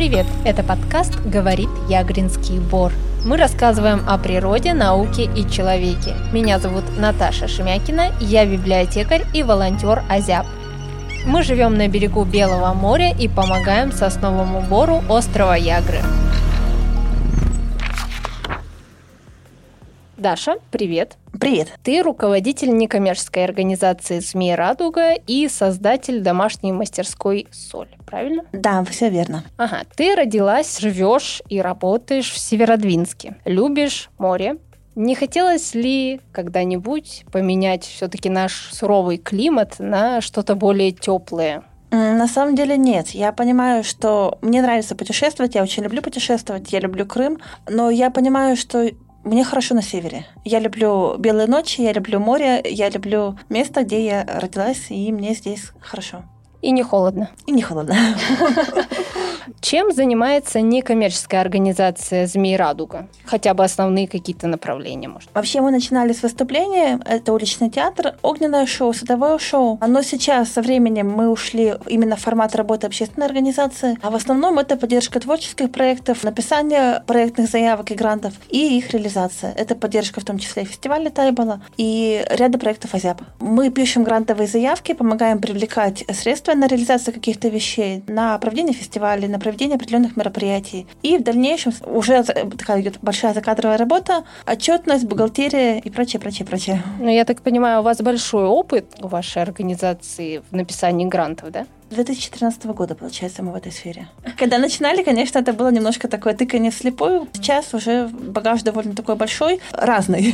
Привет! Это подкаст «Говорит Ягринский бор». Мы рассказываем о природе, науке и человеке. Меня зовут Наташа Шемякина, я библиотекарь и волонтер Азяб. Мы живем на берегу Белого моря и помогаем сосновому бору острова Ягры. Даша, привет. Привет. Ты руководитель некоммерческой организации «Змея Радуга» и создатель домашней мастерской «Соль», правильно? Да, все верно. Ага, ты родилась, живешь и работаешь в Северодвинске. Любишь море, не хотелось ли когда-нибудь поменять все-таки наш суровый климат на что-то более теплое? На самом деле нет. Я понимаю, что мне нравится путешествовать, я очень люблю путешествовать, я люблю Крым, но я понимаю, что мне хорошо на севере. Я люблю белые ночи, я люблю море, я люблю место, где я родилась, и мне здесь хорошо. И не холодно. И не холодно. Чем занимается некоммерческая организация «Змей Радуга»? Хотя бы основные какие-то направления, может? Вообще мы начинали с выступления. Это уличный театр, огненное шоу, садовое шоу. Но сейчас со временем мы ушли именно в формат работы общественной организации. А в основном это поддержка творческих проектов, написание проектных заявок и грантов и их реализация. Это поддержка в том числе и фестиваля Тайбала и ряда проектов Азяб. Мы пишем грантовые заявки, помогаем привлекать средства на реализацию каких-то вещей, на проведение фестивалей, на проведение определенных мероприятий. И в дальнейшем уже такая идет большая закадровая работа, отчетность, бухгалтерия и прочее, прочее, прочее. Ну, я так понимаю, у вас большой опыт у вашей организации в написании грантов, да? 2013 года, получается, мы в этой сфере. Когда начинали, конечно, это было немножко такое тыкание вслепую. Сейчас уже багаж довольно такой большой, разный.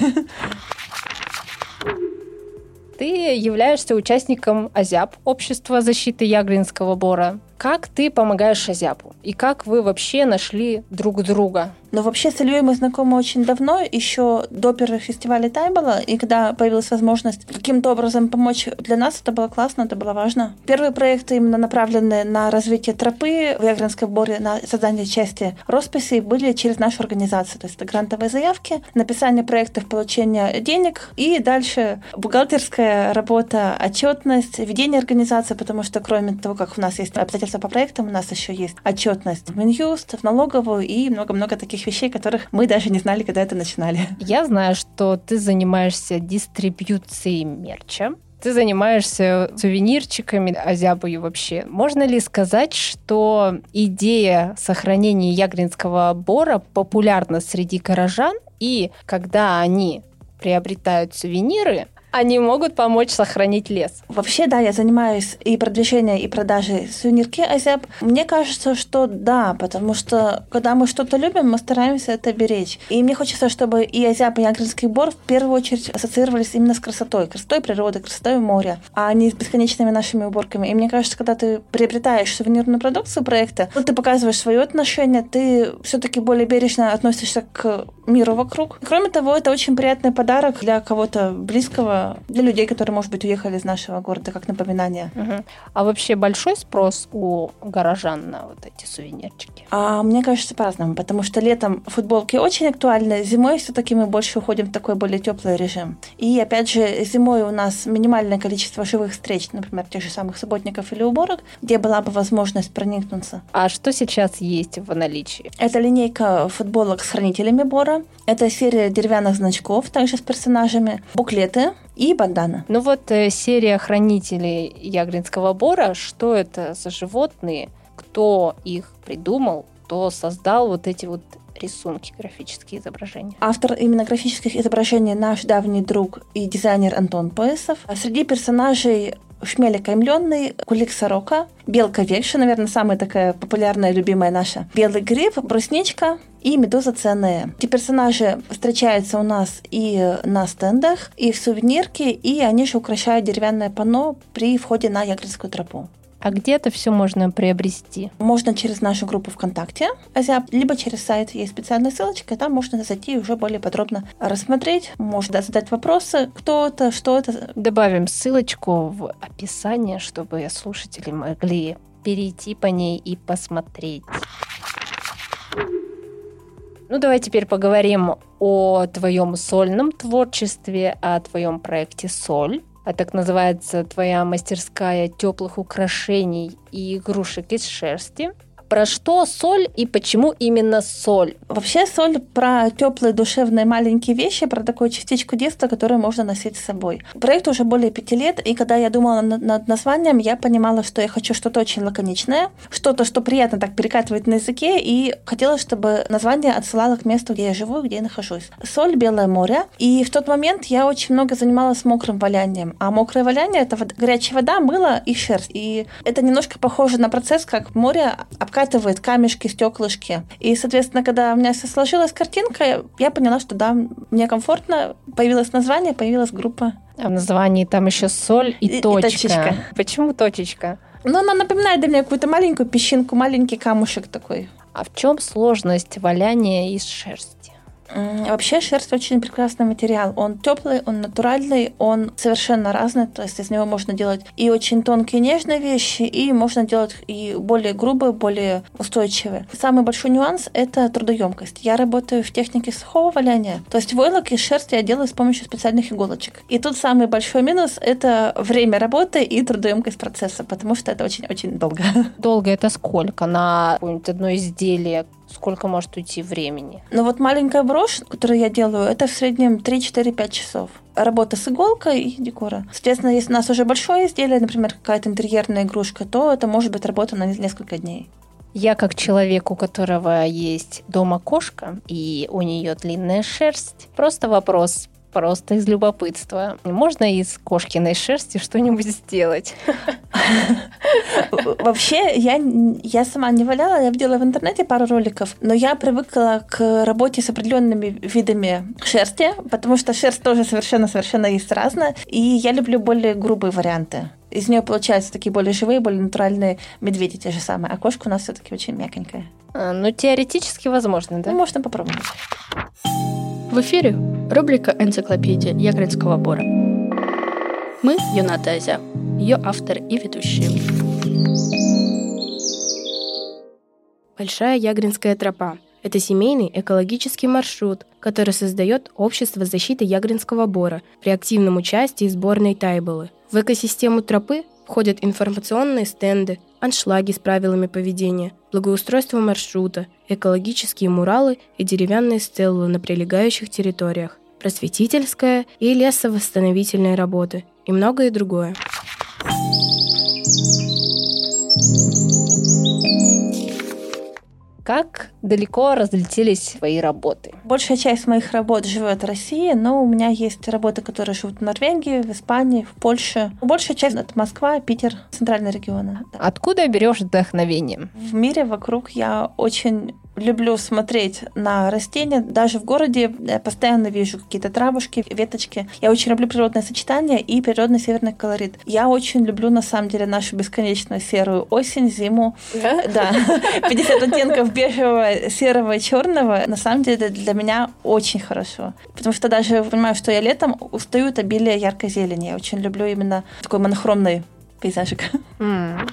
Ты являешься участником АЗЯП, Общества защиты Ягринского бора. Как ты помогаешь Азябу? И как вы вообще нашли друг друга? Ну, вообще с Ильей мы знакомы очень давно, еще до первых фестивалей Тайбала, и когда появилась возможность каким-то образом помочь для нас, это было классно, это было важно. Первые проекты именно направленные на развитие тропы в Ягринском боре, на создание части росписи были через нашу организацию, то есть это грантовые заявки, написание проектов, получение денег, и дальше бухгалтерская работа, отчетность, ведение организации, потому что кроме того, как у нас есть обязательства по проектам у нас еще есть отчетность в Минюст, в налоговую и много-много таких вещей, которых мы даже не знали, когда это начинали. Я знаю, что ты занимаешься дистрибьюцией мерча. Ты занимаешься сувенирчиками, азябою вообще. Можно ли сказать, что идея сохранения ягринского бора популярна среди горожан, и когда они приобретают сувениры, они могут помочь сохранить лес. Вообще, да, я занимаюсь и продвижением, и продажей сувенирки Азяб. Мне кажется, что да, потому что когда мы что-то любим, мы стараемся это беречь. И мне хочется, чтобы и Азяб, и Ягринский бор в первую очередь ассоциировались именно с красотой, красотой природы, красотой моря, а не с бесконечными нашими уборками. И мне кажется, когда ты приобретаешь сувенирную продукцию проекта, ну, ты показываешь свое отношение, ты все-таки более бережно относишься к миру вокруг. Кроме того, это очень приятный подарок для кого-то близкого, для людей, которые, может быть, уехали из нашего города, как напоминание. Угу. А вообще большой спрос у горожан на вот эти сувенирчики? А, мне кажется, по-разному, потому что летом футболки очень актуальны, зимой все-таки мы больше уходим в такой более теплый режим. И опять же, зимой у нас минимальное количество живых встреч, например, тех же самых субботников или уборок, где была бы возможность проникнуться. А что сейчас есть в наличии? Это линейка футболок с хранителями Бора, это серия деревянных значков, также с персонажами, буклеты, и бандана. Ну вот э, серия хранителей Ягринского бора, что это за животные, кто их придумал, кто создал вот эти вот рисунки, графические изображения. Автор именно графических изображений наш давний друг и дизайнер Антон Поясов. Среди персонажей Шмель окаймленный, кулик сорока, белка векша, наверное, самая такая популярная, любимая наша, белый гриб, брусничка и медуза ценная. Эти персонажи встречаются у нас и на стендах, и в сувенирке, и они же украшают деревянное панно при входе на Ягринскую тропу. А где это все можно приобрести? Можно через нашу группу ВКонтакте, Азиап, либо через сайт есть специальная ссылочка, и там можно зайти и уже более подробно рассмотреть, можно задать вопросы, кто это, что это. Добавим ссылочку в описание, чтобы слушатели могли перейти по ней и посмотреть. Ну, давай теперь поговорим о твоем сольном творчестве, о твоем проекте «Соль» а так называется твоя мастерская теплых украшений и игрушек из шерсти. Про что соль и почему именно соль? Вообще соль про теплые, душевные, маленькие вещи, про такую частичку детства, которую можно носить с собой. Проект уже более пяти лет, и когда я думала над названием, я понимала, что я хочу что-то очень лаконичное, что-то, что приятно так перекатывает на языке, и хотела, чтобы название отсылало к месту, где я живу, где я нахожусь. Соль, Белое море. И в тот момент я очень много занималась мокрым валянием. А мокрое валяние — это горячая вода, мыло и шерсть. И это немножко похоже на процесс, как море обкатывает камешки, стеклышки. И, соответственно, когда у меня сложилась картинка, я поняла, что да, мне комфортно, появилось название, появилась группа. А в названии там еще соль и, и точка. И точечка. Почему точечка? Ну, она напоминает для меня какую-то маленькую песчинку, маленький камушек такой. А в чем сложность валяния из шерсти? Вообще шерсть очень прекрасный материал. Он теплый, он натуральный, он совершенно разный. То есть из него можно делать и очень тонкие нежные вещи, и можно делать и более грубые, более устойчивые. Самый большой нюанс – это трудоемкость. Я работаю в технике сухого валяния. То есть войлок из шерсти я делаю с помощью специальных иголочек. И тут самый большой минус – это время работы и трудоемкость процесса, потому что это очень-очень долго. Долго это сколько на какое-нибудь одно изделие? Сколько может уйти времени? Ну вот маленькая брошь, которую я делаю, это в среднем 3-4-5 часов. Работа с иголкой и декора. Соответственно, если у нас уже большое изделие, например, какая-то интерьерная игрушка, то это может быть работа на несколько дней. Я как человек, у которого есть дома кошка, и у нее длинная шерсть, просто вопрос, просто из любопытства. Можно из кошкиной шерсти что-нибудь сделать? Вообще, я, я сама не валяла, я видела в интернете пару роликов, но я привыкла к работе с определенными видами шерсти, потому что шерсть тоже совершенно-совершенно есть разная, и я люблю более грубые варианты. Из нее получаются такие более живые, более натуральные медведи те же самые, а кошка у нас все-таки очень мягенькая. А, ну, теоретически возможно, да? Ну, можно попробовать. В эфире рубрика «Энциклопедия Ягринского бора». Мы Юната Азя, ее автор и ведущие. Большая Ягринская тропа – это семейный экологический маршрут, который создает Общество защиты Ягринского бора при активном участии сборной Тайболы. В экосистему тропы входят информационные стенды, аншлаги с правилами поведения, благоустройство маршрута, экологические муралы и деревянные стеллы на прилегающих территориях, просветительская и лесовосстановительные работы и многое другое. Как далеко разлетелись твои работы? Большая часть моих работ живет в России, но у меня есть работы, которые живут в Норвегии, в Испании, в Польше. Большая часть — это Москва, Питер, центральные регионы. Да. Откуда берешь вдохновение? В мире вокруг я очень люблю смотреть на растения. Даже в городе я постоянно вижу какие-то травушки, веточки. Я очень люблю природное сочетание и природный северный колорит. Я очень люблю, на самом деле, нашу бесконечную серую осень, зиму. Да? Да. 50 оттенков бежевого, серого и черного. На самом деле для меня очень хорошо. Потому что даже понимаю, что я летом устаю от обилия яркой зелени. Я очень люблю именно такой монохромный пейзажик. Mm.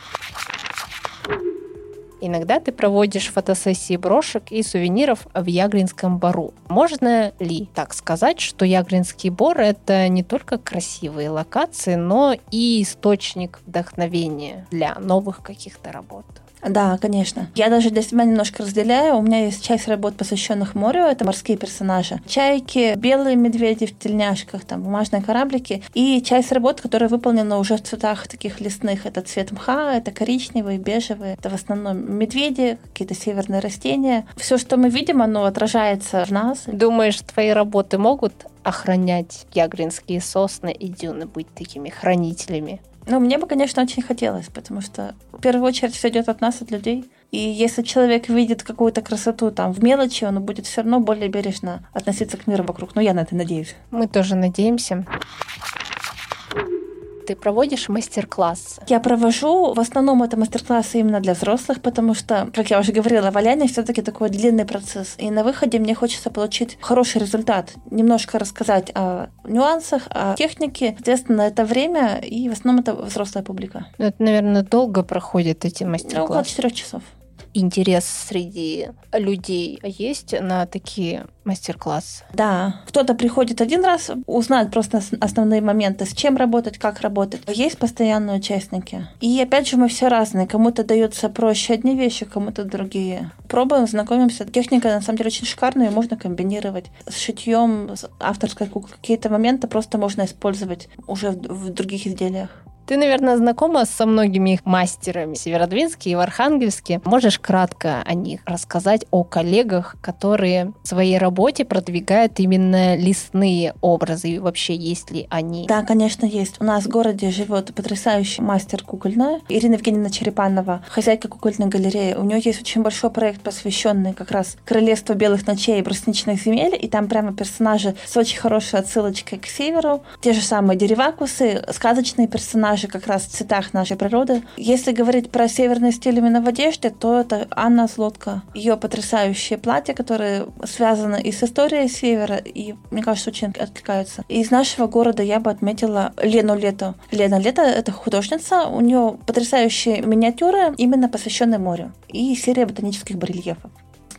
Иногда ты проводишь фотосессии брошек и сувениров в Ягринском бару. Можно ли так сказать, что Ягринский бор — это не только красивые локации, но и источник вдохновения для новых каких-то работ? Да, конечно. Я даже для себя немножко разделяю. У меня есть часть работ, посвященных морю, это морские персонажи. Чайки, белые медведи в тельняшках, там, бумажные кораблики. И часть работ, которая выполнена уже в цветах таких лесных. Это цвет мха, это коричневый, бежевый. Это в основном медведи, какие-то северные растения. Все, что мы видим, оно отражается в нас. Думаешь, твои работы могут охранять ягринские сосны и дюны, быть такими хранителями? Ну, мне бы, конечно, очень хотелось, потому что в первую очередь все идет от нас, от людей. И если человек видит какую-то красоту там в мелочи, он будет все равно более бережно относиться к миру вокруг. Ну, я на это надеюсь. Мы тоже надеемся. Ты проводишь мастер-классы? Я провожу, в основном это мастер-классы именно для взрослых, потому что, как я уже говорила, валяние все-таки такой длинный процесс. И на выходе мне хочется получить хороший результат, немножко рассказать о нюансах, о технике. Соответственно, это время, и в основном это взрослая публика. Ну, это, наверное, долго проходят эти мастер-классы. Около четырех часов. Интерес среди людей есть на такие мастер-класс. Да, кто-то приходит один раз, узнать просто основные моменты, с чем работать, как работать. Есть постоянные участники. И опять же, мы все разные. Кому-то даются проще одни вещи, кому-то другие. Пробуем, знакомимся. Техника, на самом деле, очень шикарная, ее можно комбинировать с шитьем, с авторской куклой. Какие-то моменты просто можно использовать уже в других изделиях. Ты, наверное, знакома со многими их мастерами Северодвинске и в Архангельске. Можешь кратко о них рассказать, о коллегах, которые в своей работе продвигают именно лесные образы, и вообще есть ли они? Да, конечно, есть. У нас в городе живет потрясающий мастер кукольная Ирина Евгеньевна Черепанова, хозяйка кукольной галереи. У нее есть очень большой проект, посвященный как раз королевству белых ночей и брусничных земель, и там прямо персонажи с очень хорошей отсылочкой к северу. Те же самые деревакусы, сказочные персонажи, персонажи как раз цветах нашей природы. Если говорить про северный стиль именно в одежде, то это Анна Слотка. Ее потрясающее платье, которое связано и с историей севера, и, мне кажется, очень откликаются. Из нашего города я бы отметила Лену Лето. Лена Лето — это художница, у нее потрясающие миниатюры, именно посвященные морю, и серия ботанических барельефов.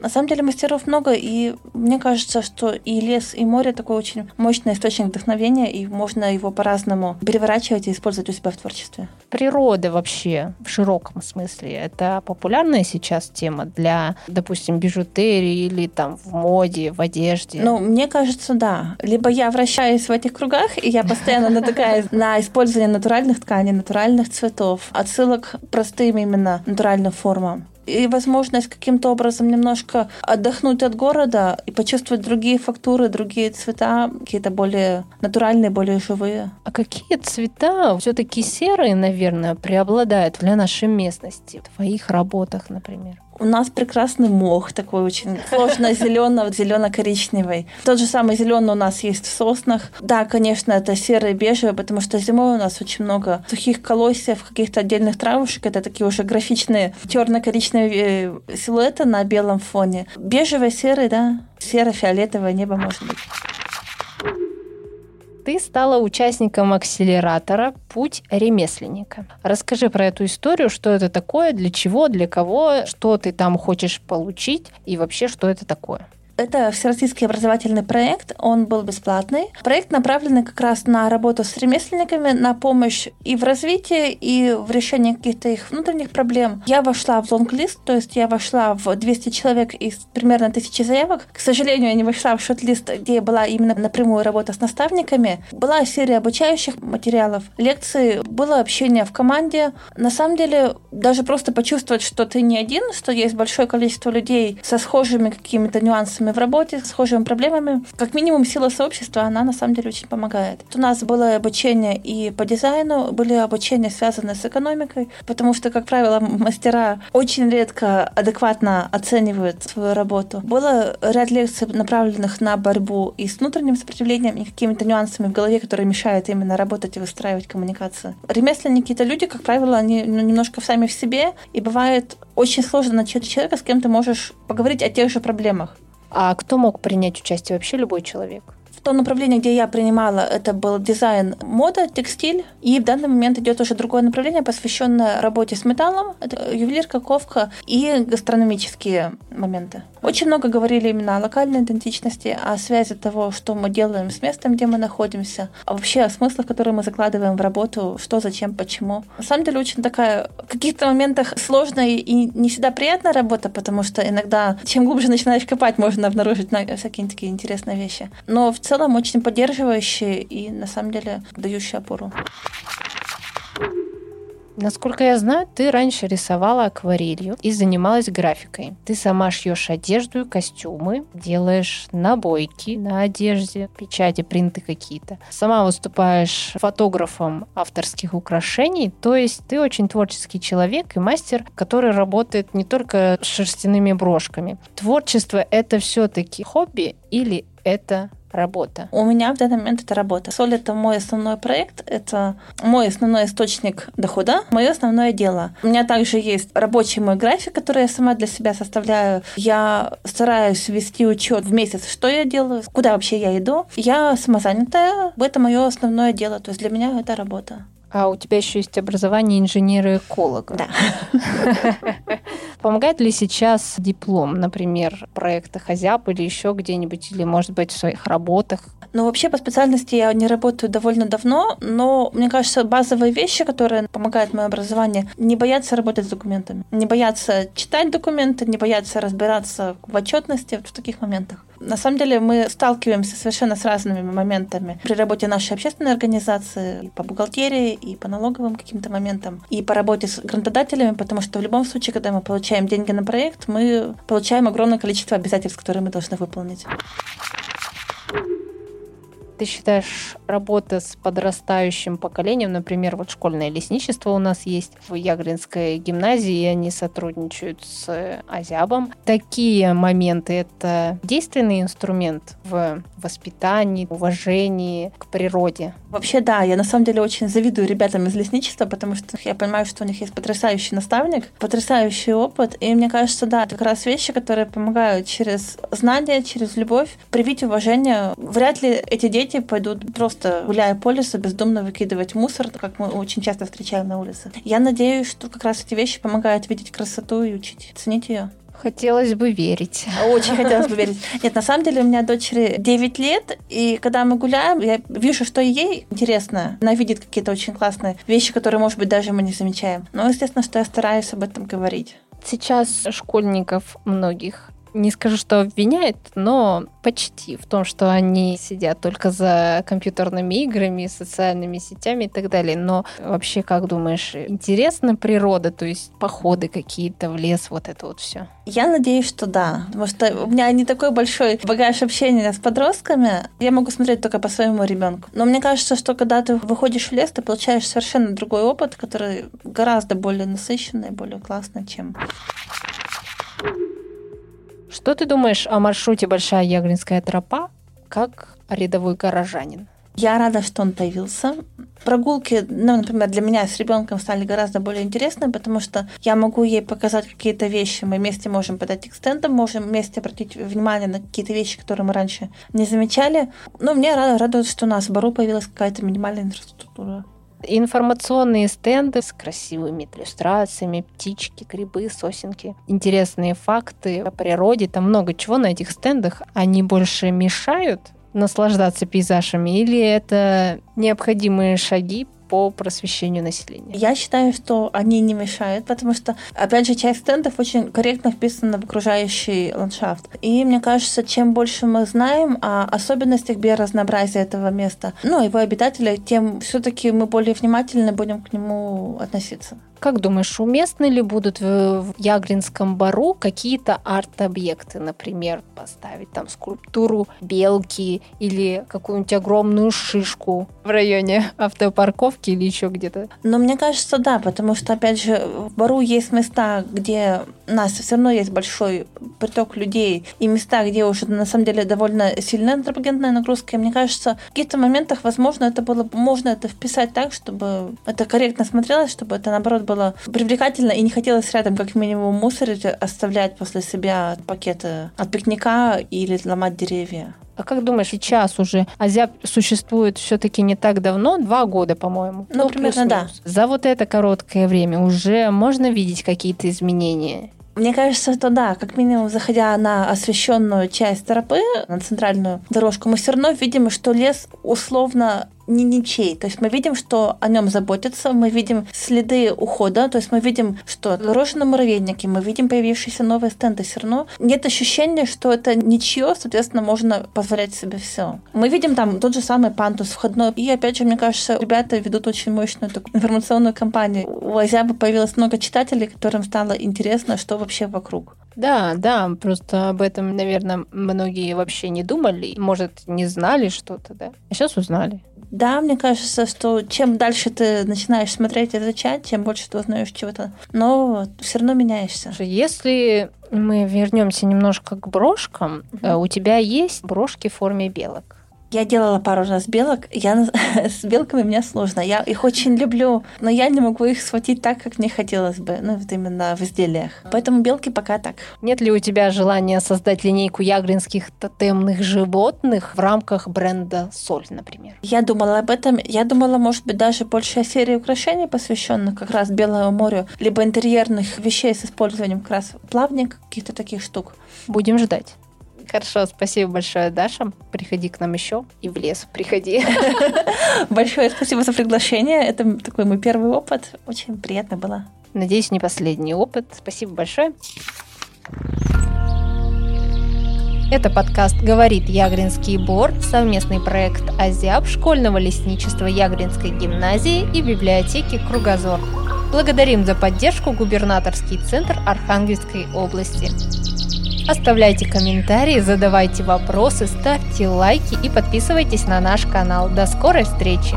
На самом деле мастеров много, и мне кажется, что и лес, и море такой очень мощный источник вдохновения, и можно его по-разному переворачивать и использовать у себя в творчестве. Природа вообще в широком смысле это популярная сейчас тема для, допустим, бижутерии или там в моде, в одежде? Ну, мне кажется, да. Либо я вращаюсь в этих кругах, и я постоянно натыкаюсь на использование натуральных тканей, натуральных цветов, отсылок к простым именно натуральным формам и возможность каким-то образом немножко отдохнуть от города и почувствовать другие фактуры, другие цвета, какие-то более натуральные, более живые. А какие цвета все-таки серые, наверное, преобладают для нашей местности, в твоих работах, например? У нас прекрасный мох, такой очень сложно зеленый, зелено-коричневый. Тот же самый зеленый у нас есть в соснах. Да, конечно, это серый бежевый, потому что зимой у нас очень много сухих колосьев, каких-то отдельных травушек. Это такие уже графичные черно-коричневые э, силуэты на белом фоне. Бежевый, серый, да, серо-фиолетовое небо может быть. Ты стала участником акселератора «Путь ремесленника». Расскажи про эту историю, что это такое, для чего, для кого, что ты там хочешь получить и вообще, что это такое. Это всероссийский образовательный проект, он был бесплатный. Проект направлен как раз на работу с ремесленниками, на помощь и в развитии, и в решении каких-то их внутренних проблем. Я вошла в лонг-лист, то есть я вошла в 200 человек из примерно тысячи заявок. К сожалению, я не вошла в шот-лист, где была именно напрямую работа с наставниками. Была серия обучающих материалов, лекции, было общение в команде. На самом деле, даже просто почувствовать, что ты не один, что есть большое количество людей со схожими какими-то нюансами в работе, схожими проблемами. Как минимум, сила сообщества, она на самом деле очень помогает. У нас было обучение и по дизайну, были обучения, связанные с экономикой, потому что, как правило, мастера очень редко адекватно оценивают свою работу. Было ряд лекций, направленных на борьбу и с внутренним сопротивлением, и какими-то нюансами в голове, которые мешают именно работать и выстраивать коммуникацию. Ремесленники — это люди, как правило, они ну, немножко сами в себе, и бывает очень сложно начать человека, с кем ты можешь поговорить о тех же проблемах. А кто мог принять участие? Вообще любой человек? То направление, где я принимала, это был дизайн, мода, текстиль. И в данный момент идет уже другое направление, посвященное работе с металлом. Это ювелирка, ковка и гастрономические моменты. Очень много говорили именно о локальной идентичности, о связи того, что мы делаем с местом, где мы находимся, а вообще о смыслах, которые мы закладываем в работу, что, зачем, почему. На самом деле очень такая в каких-то моментах сложная и не всегда приятная работа, потому что иногда чем глубже начинаешь копать, можно обнаружить всякие такие интересные вещи. Но в целом целом очень поддерживающие и на самом деле дающие опору. Насколько я знаю, ты раньше рисовала акварелью и занималась графикой. Ты сама шьешь одежду и костюмы, делаешь набойки на одежде, печати, принты какие-то. Сама выступаешь фотографом авторских украшений, то есть ты очень творческий человек и мастер, который работает не только с шерстяными брошками. Творчество — это все-таки хобби или это работа? У меня в данный момент это работа. Соль — это мой основной проект, это мой основной источник дохода, мое основное дело. У меня также есть рабочий мой график, который я сама для себя составляю. Я стараюсь вести учет в месяц, что я делаю, куда вообще я иду. Я самозанятая, это мое основное дело, то есть для меня это работа. А у тебя еще есть образование инженера-эколога. Да. Помогает ли сейчас диплом, например, в проектах Азиап или еще где-нибудь, или, может быть, в своих работах? Ну, вообще, по специальности я не работаю довольно давно, но, мне кажется, базовые вещи, которые помогают моему образованию, не бояться работать с документами, не бояться читать документы, не бояться разбираться в отчетности вот в таких моментах. На самом деле мы сталкиваемся совершенно с разными моментами при работе нашей общественной организации, и по бухгалтерии, и по налоговым каким-то моментам, и по работе с грантодателями, потому что в любом случае, когда мы получаем деньги на проект, мы получаем огромное количество обязательств, которые мы должны выполнить. Ты считаешь, работа с подрастающим поколением, например, вот школьное лесничество у нас есть в Ягринской гимназии, и они сотрудничают с Азябом. Такие моменты — это действенный инструмент в воспитании, уважении к природе? Вообще, да, я на самом деле очень завидую ребятам из лесничества, потому что я понимаю, что у них есть потрясающий наставник, потрясающий опыт, и мне кажется, да, это как раз вещи, которые помогают через знания, через любовь привить уважение. Вряд ли эти дети дети пойдут просто гуляя по лесу, бездумно выкидывать мусор, как мы очень часто встречаем на улице. Я надеюсь, что как раз эти вещи помогают видеть красоту и учить ценить ее. Хотелось бы верить. Очень хотелось бы верить. Нет, на самом деле у меня дочери 9 лет, и когда мы гуляем, я вижу, что ей интересно. Она видит какие-то очень классные вещи, которые, может быть, даже мы не замечаем. Но, естественно, что я стараюсь об этом говорить. Сейчас школьников многих не скажу, что обвиняет, но почти в том, что они сидят только за компьютерными играми, социальными сетями и так далее. Но вообще, как думаешь, интересна природа, то есть походы какие-то в лес, вот это вот все? Я надеюсь, что да, потому что у меня не такой большой багаж общения с подростками. Я могу смотреть только по своему ребенку. Но мне кажется, что когда ты выходишь в лес, ты получаешь совершенно другой опыт, который гораздо более насыщенный, более классный, чем что ты думаешь о маршруте Большая Ягринская тропа как рядовой горожанин? Я рада, что он появился. Прогулки, ну, например, для меня с ребенком стали гораздо более интересны, потому что я могу ей показать какие-то вещи. Мы вместе можем подойти к стендам, можем вместе обратить внимание на какие-то вещи, которые мы раньше не замечали. Но мне радует, что у нас в Бару появилась какая-то минимальная инфраструктура. Информационные стенды с красивыми иллюстрациями, птички, грибы, сосенки. Интересные факты о природе. Там много чего на этих стендах. Они больше мешают наслаждаться пейзажами или это необходимые шаги по просвещению населения? Я считаю, что они не мешают, потому что, опять же, часть стендов очень корректно вписана в окружающий ландшафт. И мне кажется, чем больше мы знаем о особенностях биоразнообразия этого места, ну, его обитателей, тем все-таки мы более внимательно будем к нему относиться. Как думаешь, уместны ли будут в Ягринском бару какие-то арт-объекты, например, поставить там скульптуру белки или какую-нибудь огромную шишку в районе автопарковки или еще где-то? Но мне кажется, да, потому что, опять же, в бару есть места, где нас все равно есть большой приток людей, и места, где уже на самом деле довольно сильная антропогенная нагрузка. И мне кажется, в каких-то моментах, возможно, это было, можно это вписать так, чтобы это корректно смотрелось, чтобы это, наоборот, было привлекательно и не хотелось рядом как минимум мусорить, оставлять после себя пакеты от пикника или ломать деревья. А как думаешь, сейчас уже Азиап существует все-таки не так давно, два года, по-моему? Ну, ну примерно, да. За вот это короткое время уже можно видеть какие-то изменения? Мне кажется, что да, как минимум, заходя на освещенную часть тропы, на центральную дорожку, мы все равно видим, что лес условно не ничей. То есть мы видим, что о нем заботятся, мы видим следы ухода, то есть мы видим, что на муравейники, мы видим появившиеся новые стенды. Все равно нет ощущения, что это ничье, соответственно, можно позволять себе все. Мы видим там тот же самый пантус входной. И опять же, мне кажется, ребята ведут очень мощную такую информационную кампанию. У Азиаба появилось много читателей, которым стало интересно, что вообще вокруг. Да, да, просто об этом, наверное, многие вообще не думали, может, не знали что-то, да. А сейчас узнали. Да, мне кажется, что чем дальше ты начинаешь смотреть и изучать, тем больше ты узнаешь чего-то но все равно меняешься. Если мы вернемся немножко к брошкам, угу. у тебя есть брошки в форме белок? Я делала пару раз белок. Я с белками мне сложно. Я их очень люблю, но я не могу их схватить так, как мне хотелось бы. Ну, вот именно в изделиях. Поэтому белки пока так. Нет ли у тебя желания создать линейку ягринских тотемных животных в рамках бренда Соль, например? Я думала об этом. Я думала, может быть, даже большая серия украшений, посвященных как раз Белому морю, либо интерьерных вещей с использованием как раз плавник, каких-то таких штук. Будем ждать. Хорошо, спасибо большое, Даша. Приходи к нам еще и в лес приходи. Большое спасибо за приглашение. Это такой мой первый опыт. Очень приятно было. Надеюсь, не последний опыт. Спасибо большое. Это подкаст «Говорит Ягринский бор», совместный проект «Азиаб» школьного лесничества Ягринской гимназии и библиотеки «Кругозор». Благодарим за поддержку губернаторский центр Архангельской области. Оставляйте комментарии, задавайте вопросы, ставьте лайки и подписывайтесь на наш канал. До скорой встречи!